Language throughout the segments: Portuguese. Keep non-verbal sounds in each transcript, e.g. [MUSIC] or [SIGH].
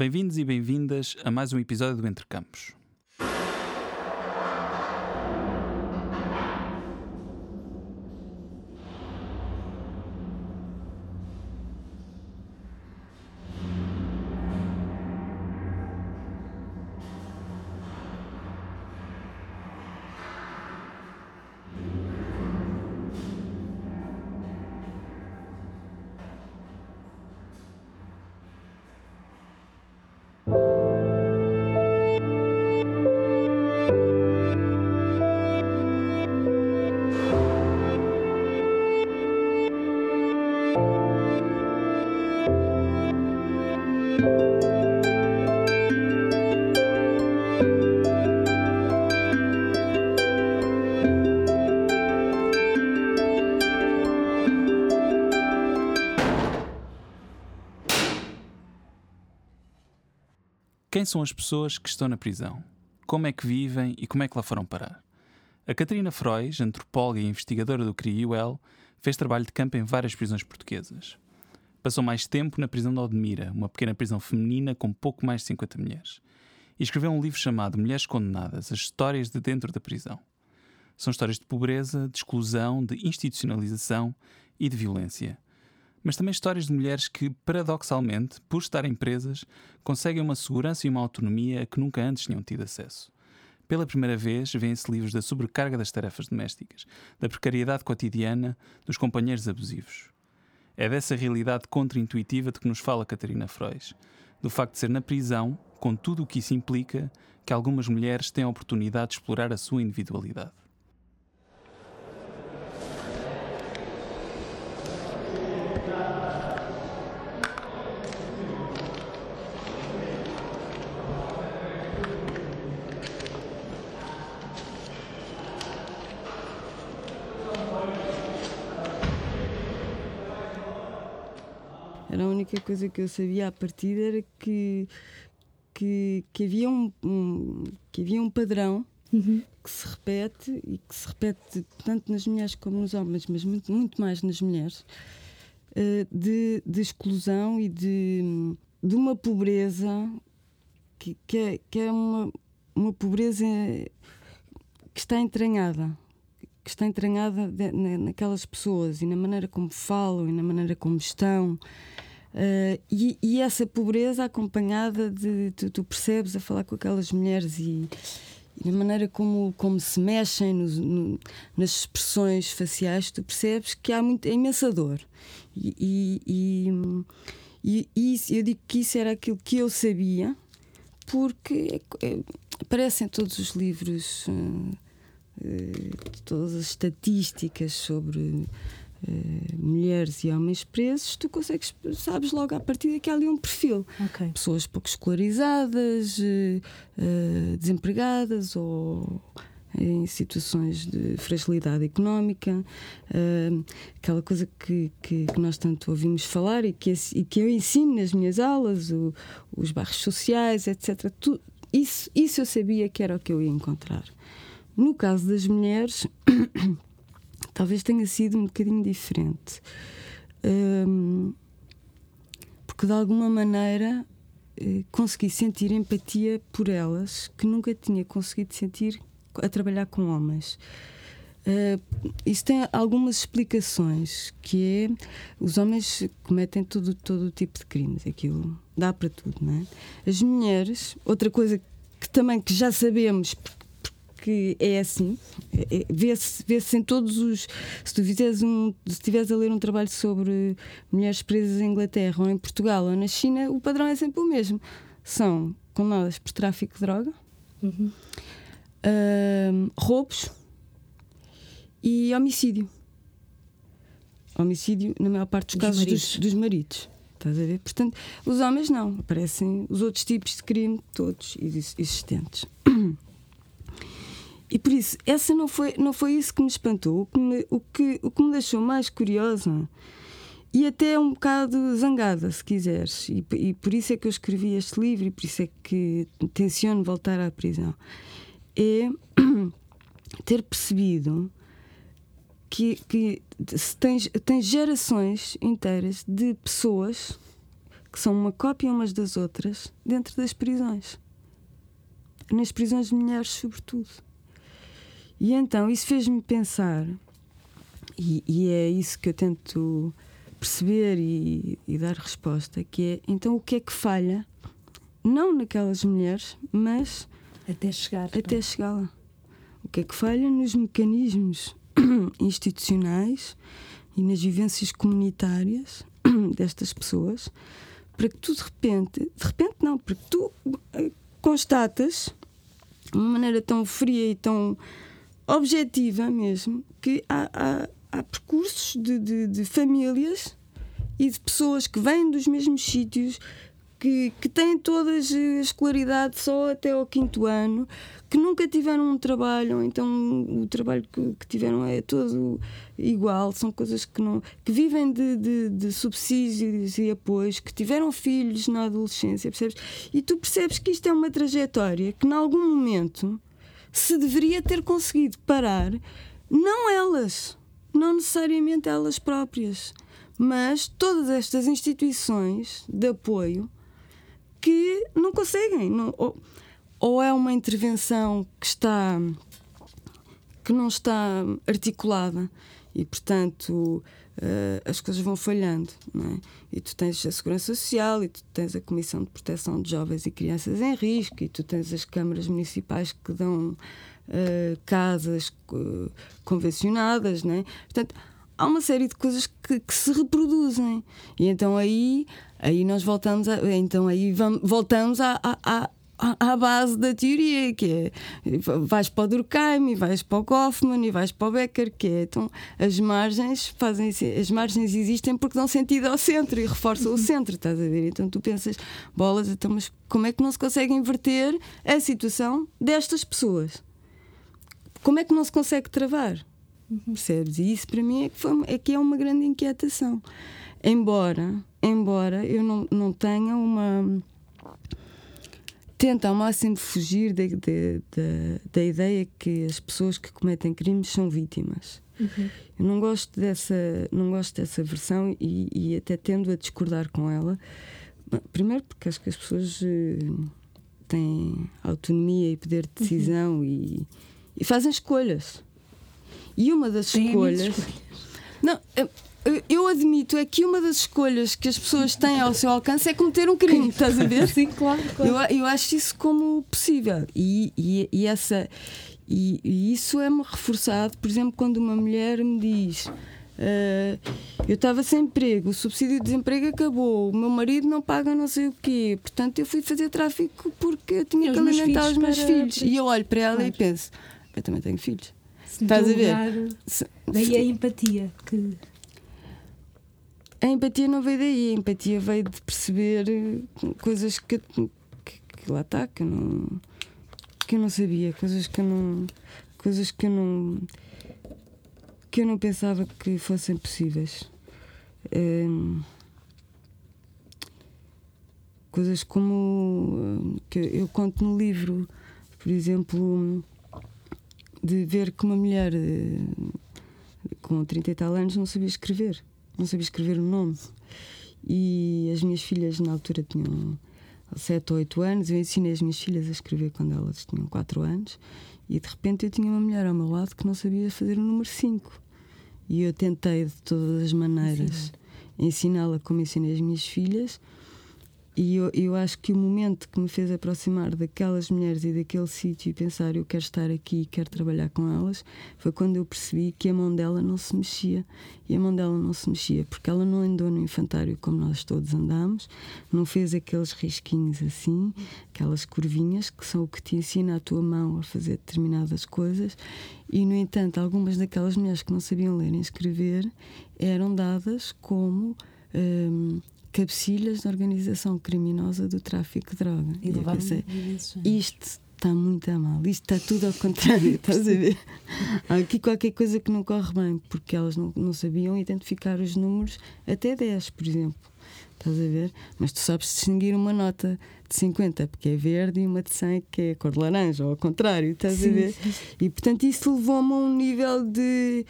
Bem-vindos e bem-vindas a mais um episódio do Entre Campos. Quem são as pessoas que estão na prisão? Como é que vivem e como é que lá foram parar? A Catarina Frois, antropóloga e investigadora do CRIUL, fez trabalho de campo em várias prisões portuguesas. Passou mais tempo na prisão de Odmira, uma pequena prisão feminina com pouco mais de 50 mulheres. E escreveu um livro chamado Mulheres Condenadas, as histórias de dentro da prisão. São histórias de pobreza, de exclusão, de institucionalização e de violência mas também histórias de mulheres que, paradoxalmente, por estarem presas, conseguem uma segurança e uma autonomia a que nunca antes tinham tido acesso. Pela primeira vez, vêem-se livros da sobrecarga das tarefas domésticas, da precariedade cotidiana, dos companheiros abusivos. É dessa realidade contra-intuitiva de que nos fala Catarina Frois, do facto de ser na prisão, com tudo o que isso implica, que algumas mulheres têm a oportunidade de explorar a sua individualidade. A única coisa que eu sabia a partir era que, que, que havia, um, um, que havia um padrão Uhum. que se repete e que se repete tanto nas mulheres como nos homens, mas muito, muito mais nas mulheres, eh, de, de exclusão e de, de uma pobreza que, que é, que é uma, uma pobreza que está entranhada. Que está entranhada de- na- naquelas pessoas e na maneira como falam e na maneira como estão. Eh, e, e essa pobreza acompanhada de tu, tu percebes a falar com aquelas mulheres e, e na maneira como, como se mexem nos- no- nas expressões faciais, tu percebes que há muito, é imensa dor. E, e, e- e isso, eu digo que isso era aquilo que eu sabia, porque é- é- aparecem todos os livros, eh, eh, todas as estatísticas sobre eh, mulheres e homens presos, tu consegues, sabes logo à partida que há ali um perfil Ok. pessoas pouco escolarizadas, eh, eh, desempregadas ou em situações de fragilidade económica, aquela coisa que, que, que nós tanto ouvimos falar e que, e que eu ensino nas minhas aulas, o- os bairros sociais, etc. Tu- isso, isso eu sabia que era o que eu ia encontrar. No caso das mulheres, [COUGHS] talvez tenha sido um bocadinho diferente. Hum, porque de alguma maneira eh, consegui sentir empatia por elas que nunca tinha conseguido sentir a trabalhar com homens. Eh, isso tem algumas explicações, que é os homens cometem todo, todo o tipo de crimes, aquilo dá para tudo, não é? As mulheres, outra coisa que também que já sabemos que é assim, é- é- vê-se vê em todos os. Se tu fizeres um, se estiveres a ler um trabalho sobre mulheres presas em Inglaterra ou em Portugal ou na China, o padrão é sempre o mesmo. São condenadas por tráfico de droga, Uhum. ahm, roubos e homicídio. Homicídio, na maior parte dos, Dos casos, maridos. dos, dos maridos. Estás a ver? Portanto, os homens não. Aparecem os outros tipos de crime, todos exis- existentes. E por isso, essa não foi, não foi isso que me espantou. O que me, o que, o que me deixou mais curiosa e até um bocado zangada, se quiseres. E, e por isso é que eu escrevi este livro e por isso é que tenciono voltar à prisão. É [CLEARS THROAT] ter percebido que, que se tens, tens gerações inteiras de pessoas que são uma cópia umas das outras dentro das prisões. Nas prisões de mulheres, sobretudo. E então isso fez-me pensar, e, e, é isso que eu tento perceber e, e dar resposta, que é então o que é que falha, não naquelas mulheres, mas até chegar, até não? chegar lá. O que é que falha nos mecanismos [CLEARS THROAT] institucionais e nas vivências comunitárias [CLEARS THROAT] destas pessoas para que tu de repente, de repente não, para que tu eh, constatas de uma maneira tão fria e tão objetiva mesmo que há, há, há percursos de, de, de famílias e de pessoas que vêm dos mesmos sítios, que, que têm todas a escolaridade só até ao quinto ano, que nunca tiveram um trabalho, então o trabalho que, que, tiveram é todo igual, são coisas que não. que vivem de, de, de, subsídios e apoios, que tiveram filhos na adolescência, percebes? E tu percebes que isto é uma trajetória que, em algum momento, se deveria ter conseguido parar, não elas, não necessariamente elas próprias, mas todas estas instituições de apoio que não conseguem. Não, ou, ou, é uma intervenção que está que não está articulada e portanto uh, as coisas vão falhando é? e tu tens a segurança social e tu tens a comissão de proteção de jovens e crianças em risco e tu tens as câmaras municipais que dão uh, casas uh, convencionadas é? portanto há uma série de coisas que, que, se reproduzem e então aí aí nós voltamos a, então aí vamos, voltamos a, à base da teoria, que é vais para o Durkheim, e vais para o Goffman e vais para o Becker, que é então as margens fazem as margens existem porque dão sentido ao centro e reforçam o centro, estás a ver? Então tu pensas, bolas, então, mas como é que não se consegue inverter a situação destas pessoas? Como é que não se consegue travar? Percebes? E isso para mim é que, foi, é, que é uma grande inquietação. Embora, embora eu não, não tenha uma. Tenta ao máximo fugir da, da, da ideia que as pessoas que cometem crimes são vítimas. Uhum. Eu não gosto dessa, não gosto dessa versão e, e, até tendo a discordar com ela. Primeiro, porque acho que as pessoas eh, têm autonomia e poder de decisão uhum. e, e fazem escolhas. E uma das Tem escolhas. Não, eu admito é que uma das escolhas que as pessoas têm ao seu alcance é cometer um crime, estás a ver? [LAUGHS] Sim, claro. claro. Eu, eu acho isso como possível. E, e, e essa, e, e isso é-me reforçado, por exemplo, quando uma mulher me diz. Uh, eu estava sem emprego, o subsídio de desemprego acabou, o meu marido não paga não sei o quê, portanto eu fui fazer tráfico porque eu tinha que alimentar os meus filhos. Para... E eu olho para ela claro. e penso: eu também tenho filhos. Estás a ver? Daí a empatia que. A empatia não veio daí, a empatia veio de perceber coisas que, que, que lá está, que eu não que eu não sabia, coisas que eu não coisas que eu não que eu não pensava que fossem possíveis. Um, coisas como que eu conto no livro, por exemplo, de ver que uma mulher eh, com 30 e tal anos não sabia escrever, não sabia escrever o nome. E as minhas filhas, na altura, tinham 7 ou 8 anos. Eu ensinei as minhas filhas a escrever quando elas tinham 4 anos. E de repente eu tinha uma mulher ao meu lado que não sabia fazer o número 5. E eu tentei de todas as maneiras ensiná-la como ensinei as minhas filhas e eu, eu acho que o momento que me fez aproximar daquelas mulheres e daquele sítio e pensar eu quero estar aqui, quero trabalhar com elas, foi quando eu percebi que a mão dela não se mexia. E a mão dela não se mexia porque ela não andou no infantário como nós todos andamos, não fez aqueles risquinhos assim, aquelas curvinhas que são o que te ensina a tua mão a fazer determinadas coisas. E, no entanto, algumas daquelas mulheres que não sabiam ler nem escrever eram dadas como. Hum, cabecilhas da organização criminosa do tráfico de droga. E, e eu pensei, isto está muito a mal, isto está tudo ao contrário, [LAUGHS] estás a ver? Há aqui qualquer coisa que não corre bem, porque elas não, não sabiam identificar os números até 10, por exemplo. Estás a ver? Mas tu sabes distinguir uma nota de 50 porque é verde e uma de 100 que é cor de laranja, ou ao contrário, estás sim, a ver? Sim. E portanto isso levou-me a um nível de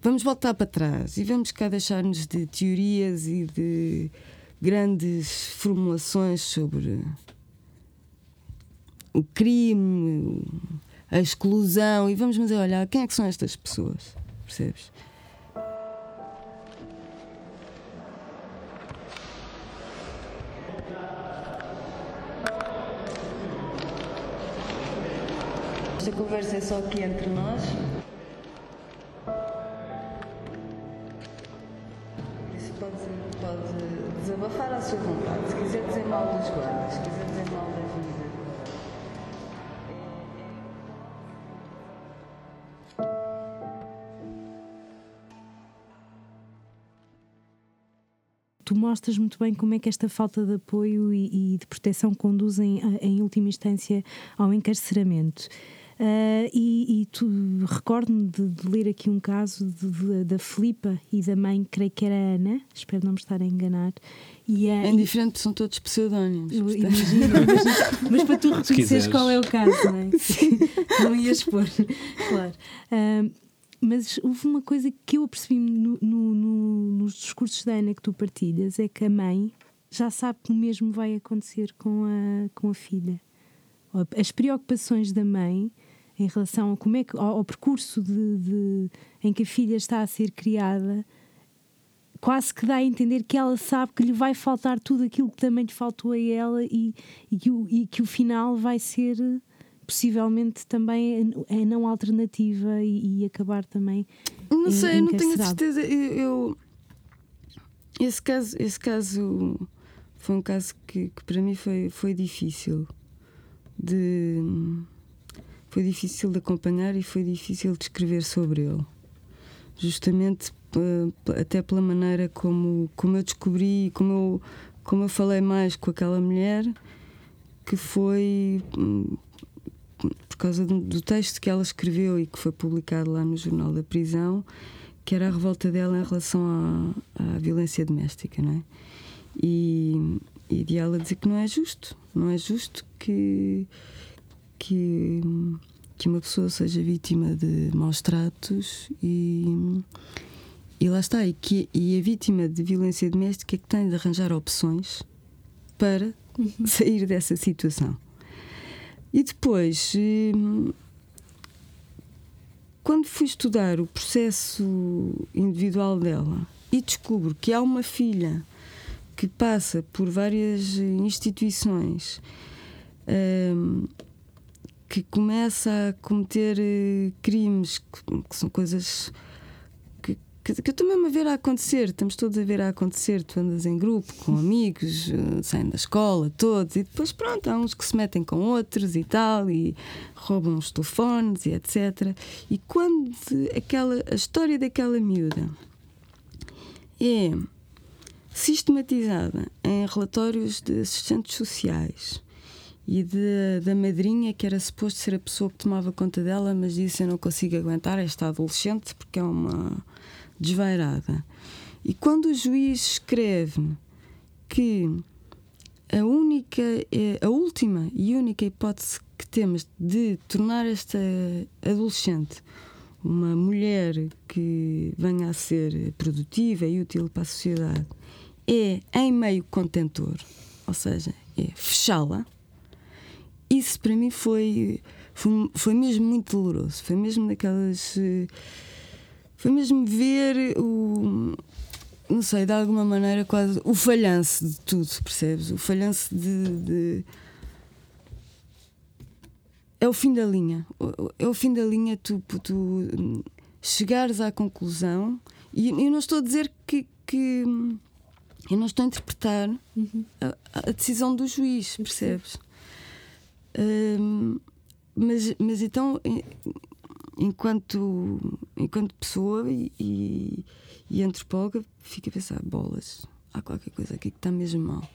vamos voltar para trás e vamos cá deixar-nos de teorias e de grandes formulações sobre o crime, a exclusão, e vamos mas olhar quem é que são estas pessoas, percebes? Esta conversa é só aqui entre nós. Pode desabafar à sua vontade. Se quiser dizer mal dos guardas, se quiser dizer mal da vida. tu mostras muito bem como é que esta falta de apoio e, e de proteção conduzem, a, em última instância, ao encarceramento. Uh, e, e tu recordo-me de, de, ler aqui um caso de, de, da Filipa e da mãe, creio que era a Ana, espero não me estar a enganar. E, uh, é indiferente, são todos pseudónimos. Imagino, mas para tu reconheceres qual é o caso, não é? [LAUGHS] [LAUGHS] não ias pôr, claro. Uh, mas houve uma coisa que eu apercebi no, no, no, nos discursos da Ana que tu partilhas: é que a mãe já sabe que o mesmo vai acontecer com a, com a filha. As preocupações da mãe em relação a como é que, ao, ao percurso de, de, em que a filha está a ser criada, quase que dá a entender que ela sabe que lhe vai faltar tudo aquilo que também lhe faltou a ela e, e, que, o, e que o final vai ser possivelmente também é não alternativa e, e acabar também. Não sei, não tenho a certeza. Eu, eu, esse caso, esse caso foi um caso que, que para mim foi, foi difícil de foi difícil de acompanhar e foi difícil de escrever sobre ele. Justamente até pela maneira como, como eu descobri, como eu, como eu falei mais com aquela mulher, que foi hum, por causa do, texto que ela escreveu e que foi publicado lá no Jornal da Prisão, que era a revolta dela em relação à, à violência doméstica, não é? E, e de ela dizer que não é justo, não é justo que, que, que uma pessoa seja vítima de maus tratos e, e lá está, e, que, e a vítima de violência doméstica é que tem de arranjar opções para uhum. sair dessa situação. E depois, hum, quando fui estudar o processo individual dela e descubro que há uma filha que passa por várias instituições hum, que começa a cometer eh, crimes que são coisas que, que eu estou mesmo a ver a acontecer, estamos todos a ver a acontecer. Tu andas em grupo, com [LAUGHS] amigos, eh, saem da escola, todos, e depois, pronto, há uns que se metem com outros e tal, e roubam os telefones e etc. E quando aquela, a história daquela miúda é sistematizada em relatórios de assistentes sociais e de, da madrinha, que era suposto ser a pessoa que tomava conta dela, mas disse: Eu não consigo aguentar esta adolescente porque é uma desvairada. E quando o juiz escreve que a única, é, a última e única hipótese que temos de tornar esta adolescente uma mulher que venha a ser produtiva e útil para a sociedade é em meio contentor, ou seja, é fechá-la. Isso para mim foi, foi, foi mesmo muito doloroso. Foi mesmo daquelas foi mesmo ver o. Não sei, de alguma maneira, quase o falhanço de tudo, percebes? O falhanço de, de é o fim da linha. É o fim da linha tu, tu chegares à conclusão. E eu não estou a dizer que. que eu não estou a interpretar uhum. a, a, decisão do juiz, percebes? Mas, mas então enquanto, enquanto pessoa e, e, e antropóloga, fico a pensar: bolas, há qualquer coisa aqui que está mesmo mal.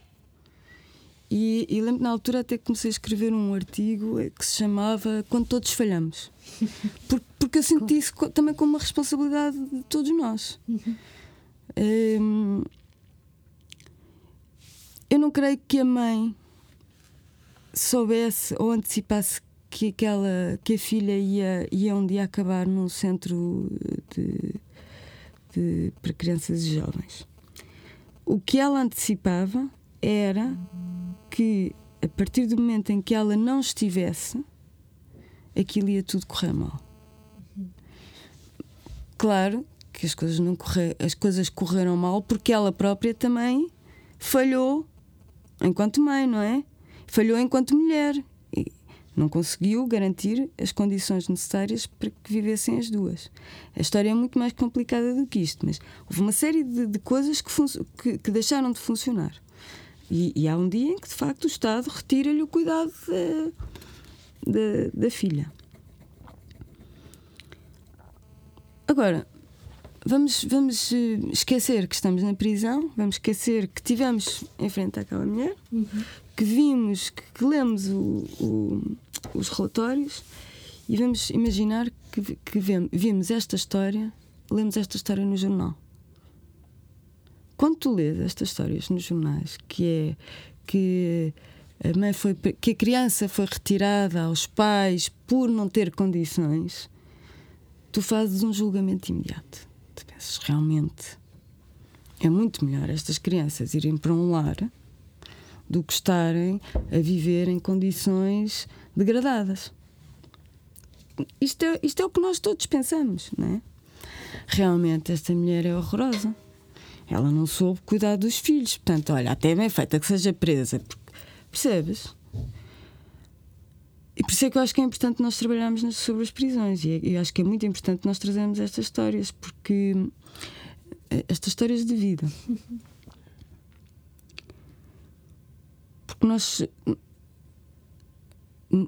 E, e lembro na altura até comecei a escrever um artigo que se chamava Quando Todos Falhamos. [LAUGHS] Porque, porque eu senti isso também como uma responsabilidade de todos nós. Uhum. Um, eu não creio que a mãe soubesse ou antecipasse que aquela que a filha ia, ia um dia acabar num centro de, de para crianças e jovens. o que ela antecipava era que a partir do momento em que ela não estivesse, aquilo ia tudo correr mal. Claro que as coisas não correr, as coisas correram mal porque ela própria também falhou enquanto mãe, não é? Falhou enquanto mulher e não conseguiu garantir as condições necessárias para que vivessem as duas. A história é muito mais complicada do que isto, mas houve uma série de, de coisas que, que, que, deixaram de funcionar. E, e, há um dia em que, de facto, o Estado retira-lhe o cuidado da, da, filha. Agora, vamos, vamos eh, esquecer que estamos na prisão, vamos esquecer que tivemos em frente àquela mulher, uhum. Que vimos, que, que lemos o, o, os relatórios e vamos imaginar que, que vimos esta história, lemos esta história no jornal. Quando tu lês estas histórias nos jornais, que é que a mãe foi que a criança foi retirada aos pais por não ter condições, tu fazes um julgamento imediato. Tu pensas realmente é muito melhor estas crianças irem para um lar do que estarem a viver em condições degradadas. Isto é, isto é o que nós todos pensamos, não é? Realmente esta mulher é horrorosa. Ela não soube cuidar dos filhos. Portanto, olha, até é bem feita que seja presa. Percebes? E por isso é que eu acho que é importante nós trabalharmos sobre as prisões. E eu acho que é muito importante nós trazermos estas histórias, porque. Eh, estas histórias de vida. [LAUGHS] Porque nós.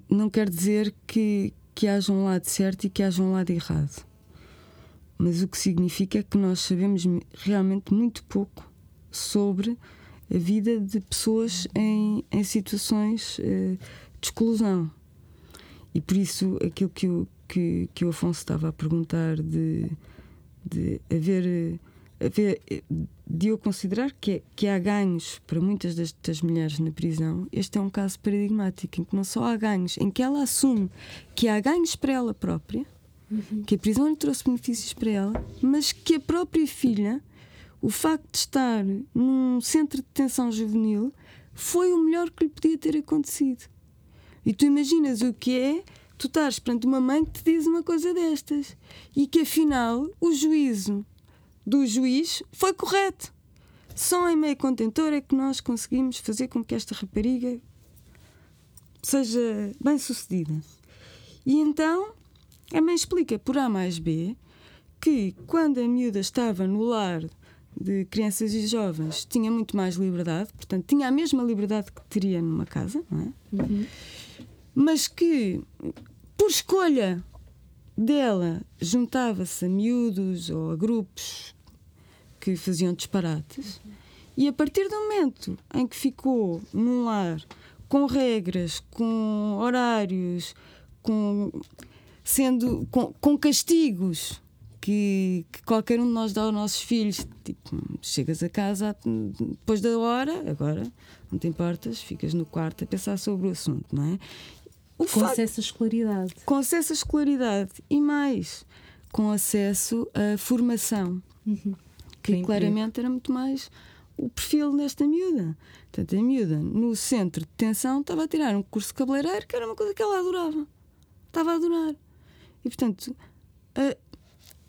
Não quer dizer que, que haja um lado certo e que haja um lado errado mas o que significa é que nós sabemos realmente muito pouco sobre a vida de pessoas em, em situações uh, de exclusão. E por isso, aquilo que o, que, que o Afonso estava a perguntar de, de haver, haver. De eu considerar que, que há ganhos para muitas destas mulheres na prisão, este é um caso paradigmático em que não só há ganhos, em que ela assume que há ganhos para ela própria uhum. que a prisão lhe trouxe benefícios para ela, mas que a própria filha, o facto de estar num centro de detenção juvenil, foi o melhor que lhe podia ter acontecido. E tu imaginas o que é tu estares perante uma mãe que te diz uma coisa destas e que afinal o juízo do juiz foi correto. Só em meio contentor é que nós conseguimos fazer com que esta rapariga seja bem sucedida. E então a mãe explica por A mais B que quando a miúda estava no lar de crianças e jovens tinha muito mais liberdade, portanto tinha a mesma liberdade que teria numa casa, não é? Uhum. Mas que por escolha dela juntava-se a miúdos ou a grupos que faziam disparates e a partir do momento em que ficou num lar com regras, com horários, com sendo com, com castigos que, que, qualquer um de nós dá aos nossos filhos. Tipo, chegas a casa depois da hora, agora não te importas, ficas no quarto a pensar sobre o assunto, não é? O com acesso à escolaridade. Com acesso à escolaridade e mais, com acesso à formação, uhum. Que claramente era muito mais o perfil desta miúda. Portanto, a miúda no centro de detenção estava a tirar um curso de cabeleireiro que era uma coisa que ela adorava. Estava a adorar. E portanto,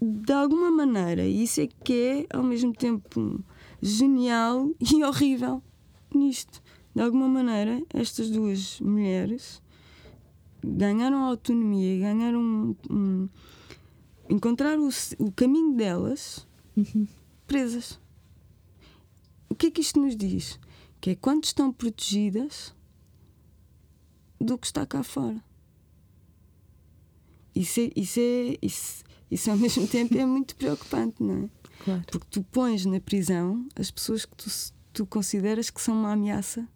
de alguma maneira, isso é que é ao mesmo tempo genial [LAUGHS] e horrível nisto. De alguma maneira, estas duas mulheres ganharam autonomia, ganharam um, encontraram o, o, caminho delas uhum. Presas. O que é que isto nos diz? Que é quando estão protegidas do que está cá fora. Isso, é, isso, é, isso, isso ao [LAUGHS] mesmo tempo é muito preocupante, não é? Claro. Porque tu pões na prisão as pessoas que tu, tu consideras que são uma ameaça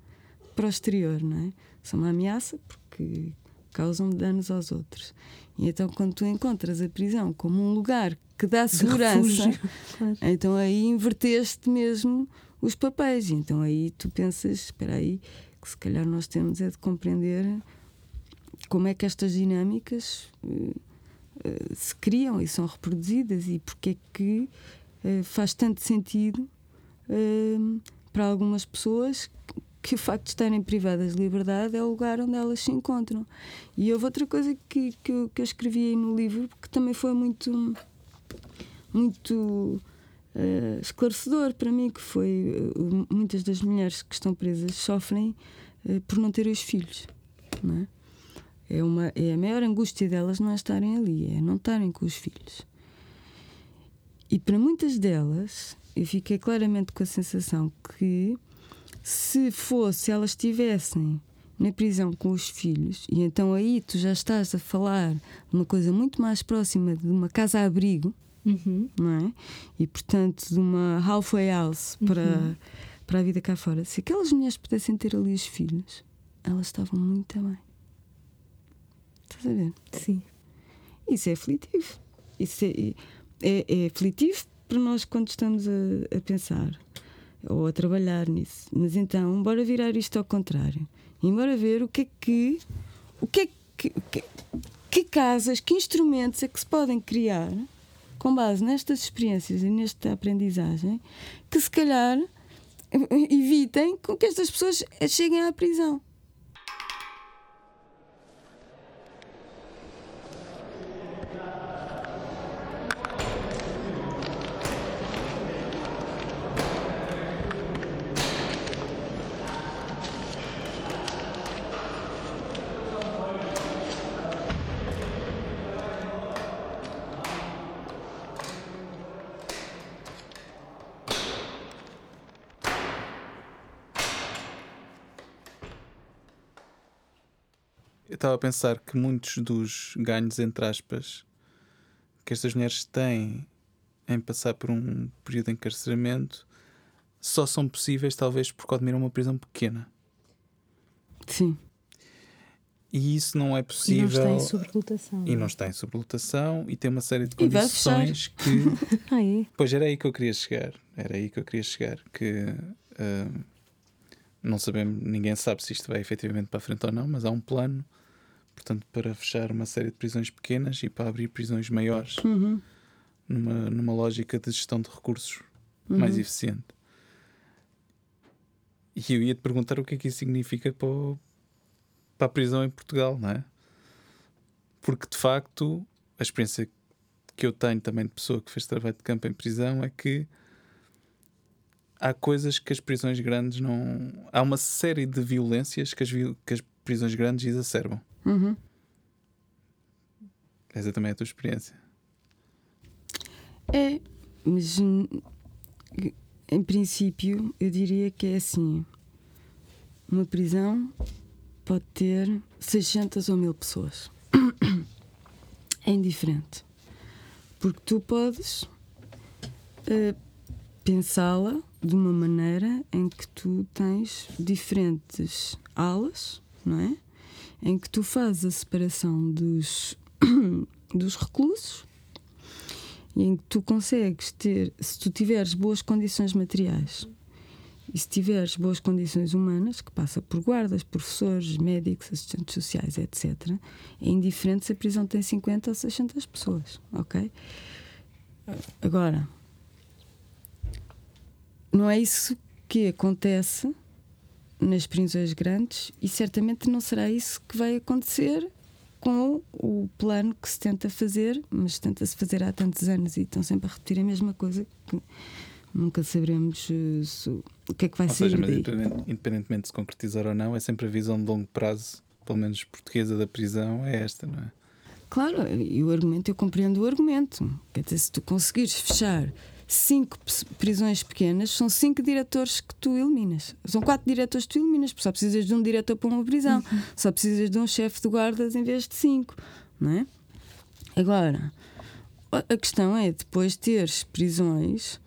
para o exterior, não é? São uma ameaça porque causam danos aos outros. E então, quando tu encontras a prisão como um lugar que dá segurança, [LAUGHS] claro. então aí inverteste mesmo os papéis. Então aí tu pensas: espera aí, que se calhar nós temos é de compreender como é que estas dinâmicas uh, uh, se criam e são reproduzidas e porque é que uh, faz tanto sentido para algumas pessoas que o facto de estarem privadas de liberdade é o lugar onde elas se encontram. E houve outra coisa que, que, eu, que eu escrevi aí no livro que também foi muito, muito uh, esclarecedor para mim, que foi uh, muitas das mulheres que estão presas sofrem uh, por não terem os filhos. Não é? É, uma, é a maior angústia delas não é estarem ali, é não estarem com os filhos. E para muitas delas, eu fiquei claramente com a sensação que se fosse elas estivessem na prisão com os filhos, e então aí tu já estás a falar de uma coisa muito mais próxima de uma casa-abrigo, uhum. não é? E portanto de uma halfway house para, uhum. para a vida cá fora. Se aquelas mulheres pudessem ter ali os filhos, elas estavam muito bem. Estás a ver? Sim. Isso é aflitivo. Isso é, é, é aflitivo para nós quando estamos a, a pensar ou a trabalhar nisso. Mas então, bora virar isto ao contrário. E bora ver o que é que. O que é que, que, casas, que instrumentos é que se podem criar com base nestas experiências e nesta aprendizagem que se calhar evitem que estas pessoas cheguem à prisão. Estava a pensar que muitos dos ganhos, entre aspas, que estas mulheres têm em passar por um período de encarceramento só são possíveis, talvez, porque admiram uma prisão pequena. Sim. E isso não é possível. E não está em sobrelotação. E não está em sobrelotação e tem uma série de condições que. [LAUGHS] ah, é? Pois era aí que eu queria chegar. Era aí que eu queria chegar. Que uh, não sabemos, ninguém sabe se isto vai efetivamente para a frente ou não, mas há um plano portanto, para fechar uma série de prisões pequenas e para abrir prisões maiores uhum. numa, numa lógica de gestão de recursos uhum. mais eficiente. E eu ia te perguntar o que é que isso significa para, o, para a prisão em Portugal, não é? Porque de facto a experiência que eu tenho também de pessoa que fez trabalho de campo em prisão é que há coisas que as prisões grandes não. Há uma série de violências que as, que as prisões grandes exacerbam. Uhum. Essa também é a tua experiência. É, mas hum, em princípio eu diria que é assim: uma prisão pode ter 600 ou 1000 pessoas. É indiferente. Porque tu podes uh, pensá-la de uma maneira em que tu tens diferentes alas, não é? Em que tu fazes a separação dos, [COUGHS] dos reclusos e em que tu consegues ter, se tu tiveres boas condições materiais e se tiveres boas condições humanas, que passa por guardas, professores, médicos, assistentes sociais, etc., é indiferente se a prisão tem 50 ou 600 pessoas, ok? Agora, não é isso que acontece nas prisões grandes e certamente não será isso que vai acontecer com o plano que se tenta fazer, mas tenta-se fazer há tantos anos e estão sempre a repetir a mesma coisa que nunca saberemos uh, se, o que é que vai ser. Independentemente de se concretizar ou não, é sempre a visão de longo prazo, pelo menos portuguesa da prisão, é esta, não é? Claro, e o argumento, eu compreendo o argumento. Quer dizer, se tu conseguires fechar cinco prisões pequenas, são cinco diretores que tu eliminas. São quatro diretores que tu eliminas, porque só precisas de um diretor para uma prisão, uhum. só precisas de um chefe de guardas em vez de cinco, não é? Agora, a questão é depois teres prisões,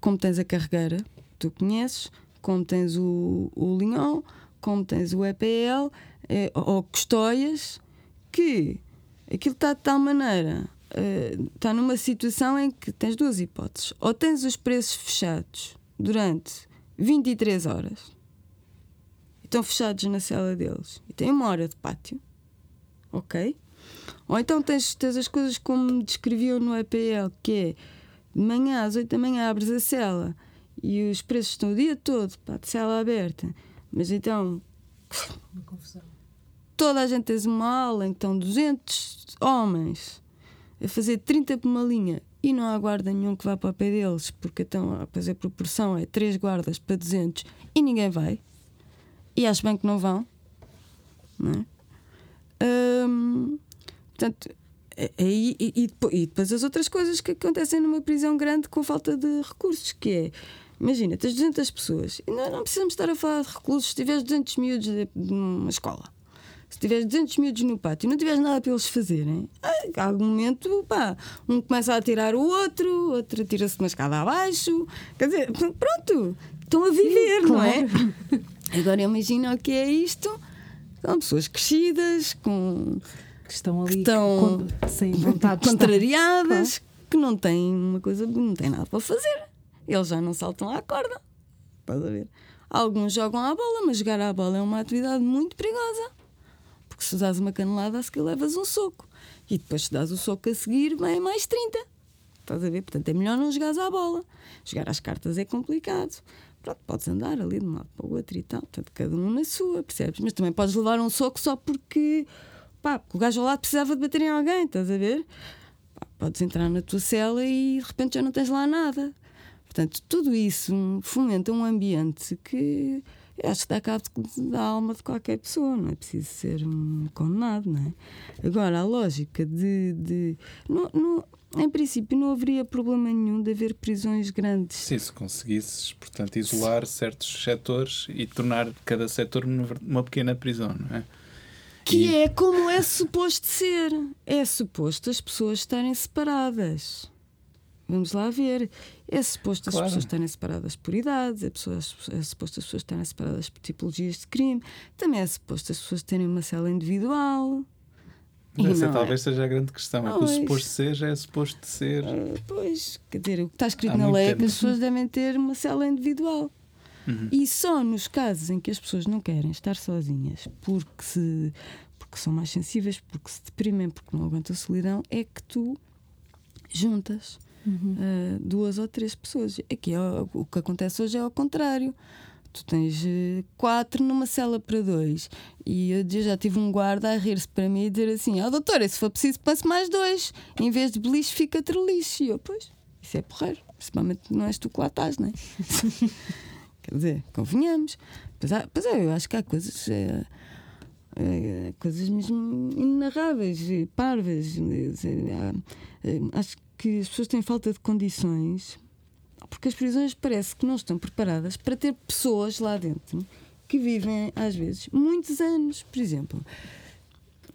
como tens a Carregueira, tu conheces, como tens o, o Linhão, como tens o EPL, é, ou Custóias, que aquilo está de tal maneira está uh, numa situação em que tens duas hipóteses. Ou tens os preços fechados durante 23 horas, estão fechados na cela deles, e têm uma hora de pátio, ok? Ou então tens, tens as coisas como descreviam no EPL, que é de manhã às 8 da manhã abres a cela e os preços estão o dia todo, pá, de cela aberta. Mas então. Uma confusão. Toda a gente tem uma aula, então 200 homens a fazer 30 por uma linha e não há guarda nenhum que vá para o pé deles, porque então a fazer proporção é 3 guardas para 200 e ninguém vai. E acho bem que não vão. Não é? Hum, portanto, é, é, e, e, e, depois, e, depois, as outras coisas que acontecem numa prisão grande com falta de recursos, que é, imagina, tens 200 pessoas, não, não precisamos estar a falar de recursos, se tiveres 200 miúdos numa escola, se tiveres 200 miúdos no pátio e não tiveres nada para eles fazerem, a algum momento, pá, um começa a tirar o outro, outro atira-se uma escada abaixo, quer dizer, pronto, estão a viver, Sim, não é? [LAUGHS] Agora imagina o que é isto, são pessoas crescidas, com que estão ali que estão com, sem vontade contrariadas, que não têm uma coisa, não têm nada para fazer. Eles já não saltam à corda. Pode ver. Alguns jogam à bola, mas jogar à bola é uma atividade muito perigosa. Porque se dás uma canelada, a seguir levas um soco. E depois, se dás o soco a seguir, vem mais 30. Estás a ver? Portanto, é melhor não jogares à bola. Jogar às cartas é complicado. Pronto, podes andar ali de um lado para o outro e tal. Portanto, cada um na sua, percebes? Mas também podes levar um soco só porque pá, o gajo ao lado precisava de bater em alguém, estás a ver? Pá, podes entrar na tua cela e de repente já não tens lá nada. Portanto, tudo isso fomenta um ambiente que acho que dá cabo da alma de qualquer pessoa, não é preciso ser um condenado, não é? Agora, a lógica de. de não, não, em princípio, não haveria problema nenhum de haver prisões grandes. Sim, se conseguisses, portanto, isolar certos setores e tornar cada setor uma pequena prisão, não é? Que e... é como é suposto ser. É suposto as pessoas estarem separadas. Vamos lá ver. É suposto claro. as pessoas estarem separadas por idades, é, pessoas, é suposto as pessoas estarem separadas por tipologias de crime, também é suposto as pessoas terem uma cela individual. Essa talvez é. seja a grande questão. Pois. É que o suposto seja é suposto ser. Uh, pois, quer dizer, o que está escrito Há na lei é que as pessoas devem ter uma cela individual. Uhum. E só nos casos em que as pessoas não querem estar sozinhas porque, se, porque são mais sensíveis, porque se deprimem, porque não aguentam a solidão, é que tu juntas uhum. uh, duas ou três pessoas. Aqui é, o que acontece hoje é ao contrário. Tu tens uh, quatro numa cela para dois. E eu, já tive um guarda a rir-se para mim e dizer assim: Ó oh, doutora, se for preciso, passe mais dois. Em vez de beliche, fica treliche. E eu, pois, isso é porreiro. Principalmente não és tu que lá estás, não é? [LAUGHS] Quer dizer, convenhamos. Pois, há, pois é, eu acho que há coisas. É, é, coisas mesmo inenarráveis, parvas. É, acho que as pessoas têm falta de condições porque as prisões parece que não estão preparadas para ter pessoas lá dentro que vivem, às vezes, muitos anos. Por exemplo,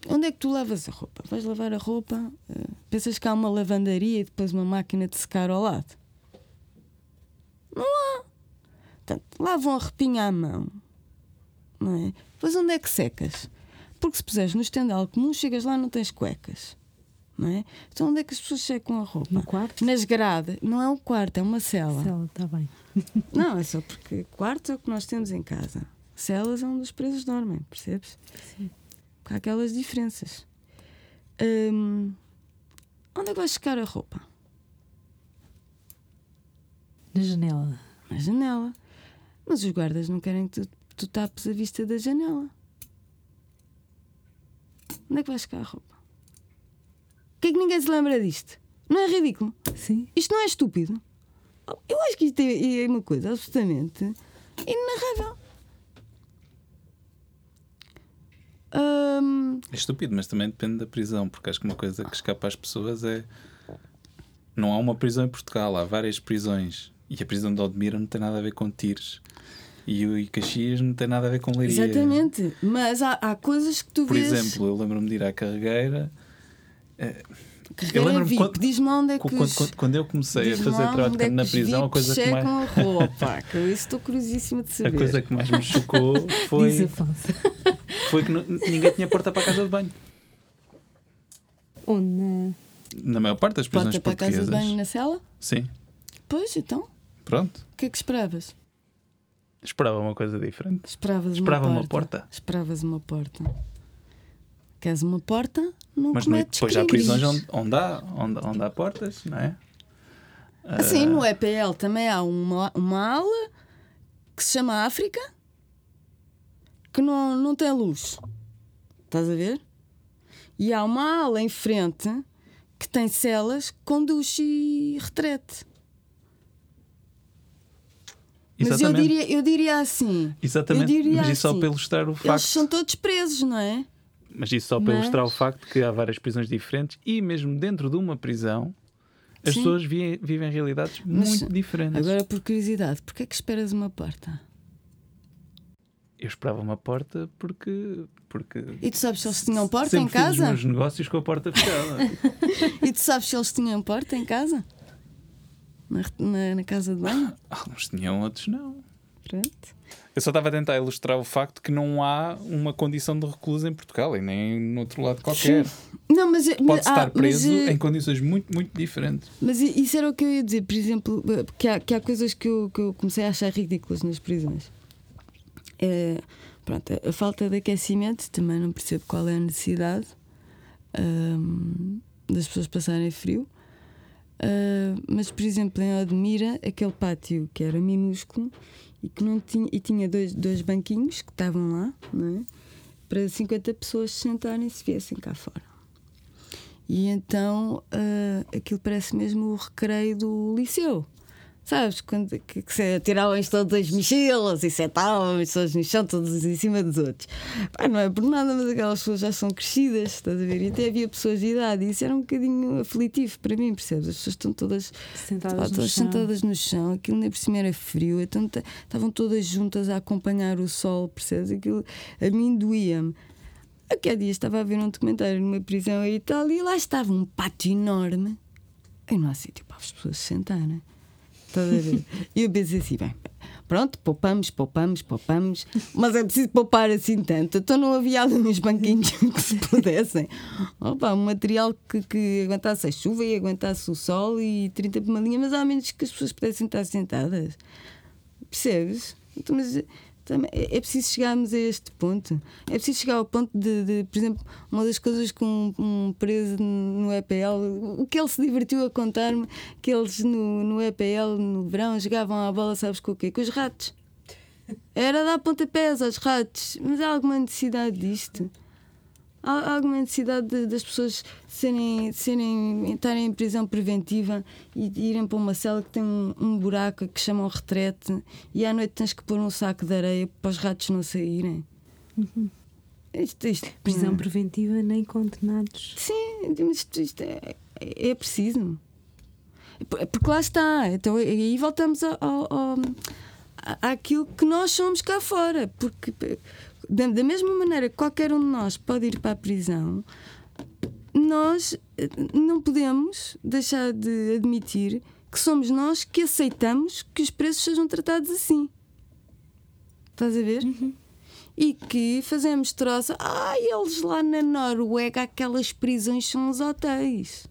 onde é que tu lavas a roupa? Vais lavar a roupa, uh, pensas que há uma lavandaria e depois uma máquina de secar ao lado? Não há. Portanto, lavam a repinha à mão. Não é? Pois onde é que secas? Porque se puseres no estendal comum, chegas lá não tens cuecas. Não é? Então onde é que as pessoas secam a roupa? No quarto? Nas grades. Não é um quarto, é uma cela. Cela, está bem. [LAUGHS] não, é só porque quarto é o que nós temos em casa. Celas é onde os presos dormem, percebes? Sim. Há aquelas diferenças. Hum, onde é que vais secar a roupa? Na janela. Na janela. Mas os guardas não querem que tu, tu tapes a vista da janela. Onde é que vais ficar a roupa? Por que é que ninguém se lembra disto? Não é ridículo? Sim. Isto não é estúpido? Eu acho que isto é, é uma coisa absolutamente inenarrável. Hum... É estúpido, mas também depende da prisão, porque acho que uma coisa que escapa às pessoas é. Não há uma prisão em Portugal, há várias prisões. E a prisão de Odmira não tem nada a ver com tiros. E o Caxias não tem nada a ver com Leiria. Exatamente, mas há, há coisas que tu Por vês... exemplo, eu lembro-me de ir à Carregueira. Eu lembro-me quando, é que quando, quando, quando eu comecei a fazer de é na prisão, a coisa que mais. com a roupa, que eu estou curiosíssima de saber. [LAUGHS] A coisa que mais me chocou [LAUGHS] foi. [LAUGHS] foi que ninguém tinha porta para a casa de banho. Na, na maior parte das prisões porta portuguesas. Porta para a casa de banho na cela? Sim. Pois, então. Pronto. O que é que esperavas? Esperava uma coisa diferente. Esperavas Esperava uma porta. Uma porta. Esperavas uma porta. Queres uma porta? Não Mas não, depois há prisões onde, onde, há, onde, onde há portas, não é? Assim, uh... no EPL também há uma, uma ala que se chama África que não, não tem luz. Estás a ver? E há uma ala em frente que tem celas com duche e retrete. Mas eu diria, eu diria assim. Exatamente. Diria mas isso assim, só para ilustrar o facto. Eles são todos presos, não é? Mas isso só para mas... ilustrar o facto que há várias prisões diferentes e mesmo dentro de uma prisão as Sim. pessoas vivem, vivem realidades mas, muito diferentes. Agora, por curiosidade, porquê é que esperas uma porta? Eu esperava uma porta porque. porque e tu sabes se eles tinham porta em casa? Fiz os meus negócios com a porta fechada. [LAUGHS] e tu sabes se eles tinham porta em casa? Na, na, na casa de banho? Alguns tinham, outros não. Pronto. Eu só estava a tentar ilustrar o facto que não há uma condição de recluso em Portugal e nem no outro lado qualquer. Não, mas pode estar ah, preso mas, em condições muito, muito diferentes. Mas isso era o que eu ia dizer, por exemplo, que há, que há coisas que eu, que eu comecei a achar ridículas nas prisões. É, pronto, a falta de aquecimento também não percebo qual é a necessidade um, das pessoas passarem frio. Uh, mas, por exemplo, em Odmira, aquele pátio que era minúsculo e que não tinha, e tinha dois, dois banquinhos que estavam lá é? para 50 pessoas se sentarem se viessem cá fora. E então uh, aquilo parece mesmo o recreio do liceu. Sabes? Quando, que, que tiravam todas as mochilas e sentavam as pessoas no chão, todos em cima dos outros. Pá, não é por nada, mas aquelas pessoas já são crescidas, estás a ver? E até havia pessoas de idade e isso era um bocadinho aflitivo para mim, percebes? As pessoas estão todas sentadas, pá, todas no, sentadas no chão, aquilo nem por cima era frio, então estavam todas juntas a acompanhar o sol, percebes? Aquilo a mim doía-me. Aqui há dias estava a ver um documentário numa prisão em Itália e lá estava um pátio enorme e não há sítio para as pessoas se sentarem. [LAUGHS] E eu pensei assim, bem, pronto, poupamos, poupamos, poupamos, mas é preciso poupar assim tanto. Então não havia ali uns banquinhos [LAUGHS] que se pudessem. Opa, um material que, que aguentasse a chuva e aguentasse o sol e 30 por uma linha, mas ao menos que as pessoas pudessem estar sentadas. Percebes? Então, mas é, é preciso chegarmos a este ponto. É preciso chegar ao ponto de, de por exemplo, uma das coisas com um, um, preso no EPL, o que ele se divertiu a contar-me, que eles no, no EPL, no verão, jogavam a bola, sabes com o quê? Com os ratos. Era dar pontapés aos ratos. Mas há alguma necessidade disto? Há alguma necessidade de, das pessoas serem, serem, estarem em prisão preventiva e irem para uma cela que tem um, um, buraco que chamam retrete e à noite tens que pôr um saco de areia para os ratos não saírem? Uhum. Isto, isto, prisão preventiva nem condenados. Sim, isto, isto é, é, preciso. Porque lá está. Então, aí voltamos ao, ao, ao, àquilo que nós somos cá fora. Porque da, da mesma maneira que qualquer um de nós pode ir para a prisão, nós eh, não podemos deixar de admitir que somos nós que aceitamos que os preços sejam tratados assim. Estás a ver? Uhum. E que fazemos troça. Ah, eles lá na Noruega, aquelas prisões são os hotéis.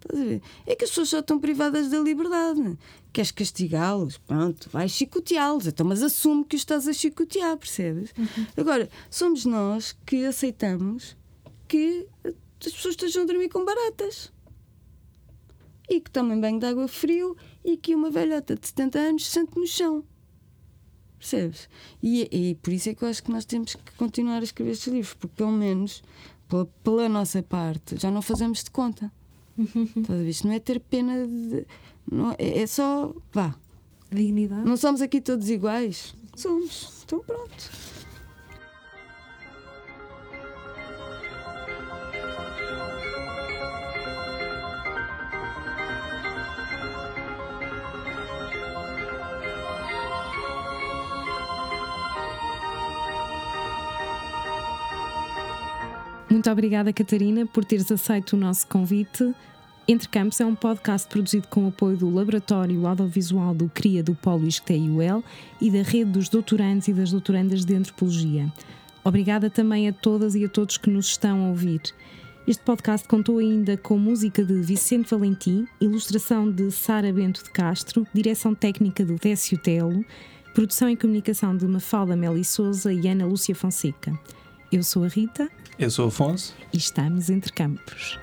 Estás a ver? É que as pessoas só estão privadas da liberdade. Queres castigá-los? Pronto, vais chicoteá-los. Então, mas assume que os estás a chicotear, percebes? Uhum. Agora, somos nós que aceitamos que as pessoas estejam a dormir com baratas. E que tomem banho de água frio e que uma velhota de 70 anos se sente no chão. Percebes? E, e por isso é que eu acho que nós temos que continuar a escrever estes livros, porque pelo menos pela, pela nossa parte já não fazemos de conta. Uhum. Isto não é ter pena de. Não, é, é só. Vá. Dignidade. Não somos aqui todos iguais? Somos. Então pronto. Muito obrigada, Catarina, por teres aceito o nosso convite. Entre Campos é um podcast produzido com o apoio do Laboratório Audiovisual do CRIA do Polo ISCTE-UL e da Rede dos Doutorandos e das Doutorandas de Antropologia. Obrigada também a todas e a todos que nos estão a ouvir. Este podcast contou ainda com música de Vicente Valentim, ilustração de Sara Bento de Castro, direção técnica do Décio Telo, produção e comunicação de Mafalda Meli Souza e Ana Lúcia Fonseca. Eu sou a Rita. Eu sou o Afonso. E estamos entre campos.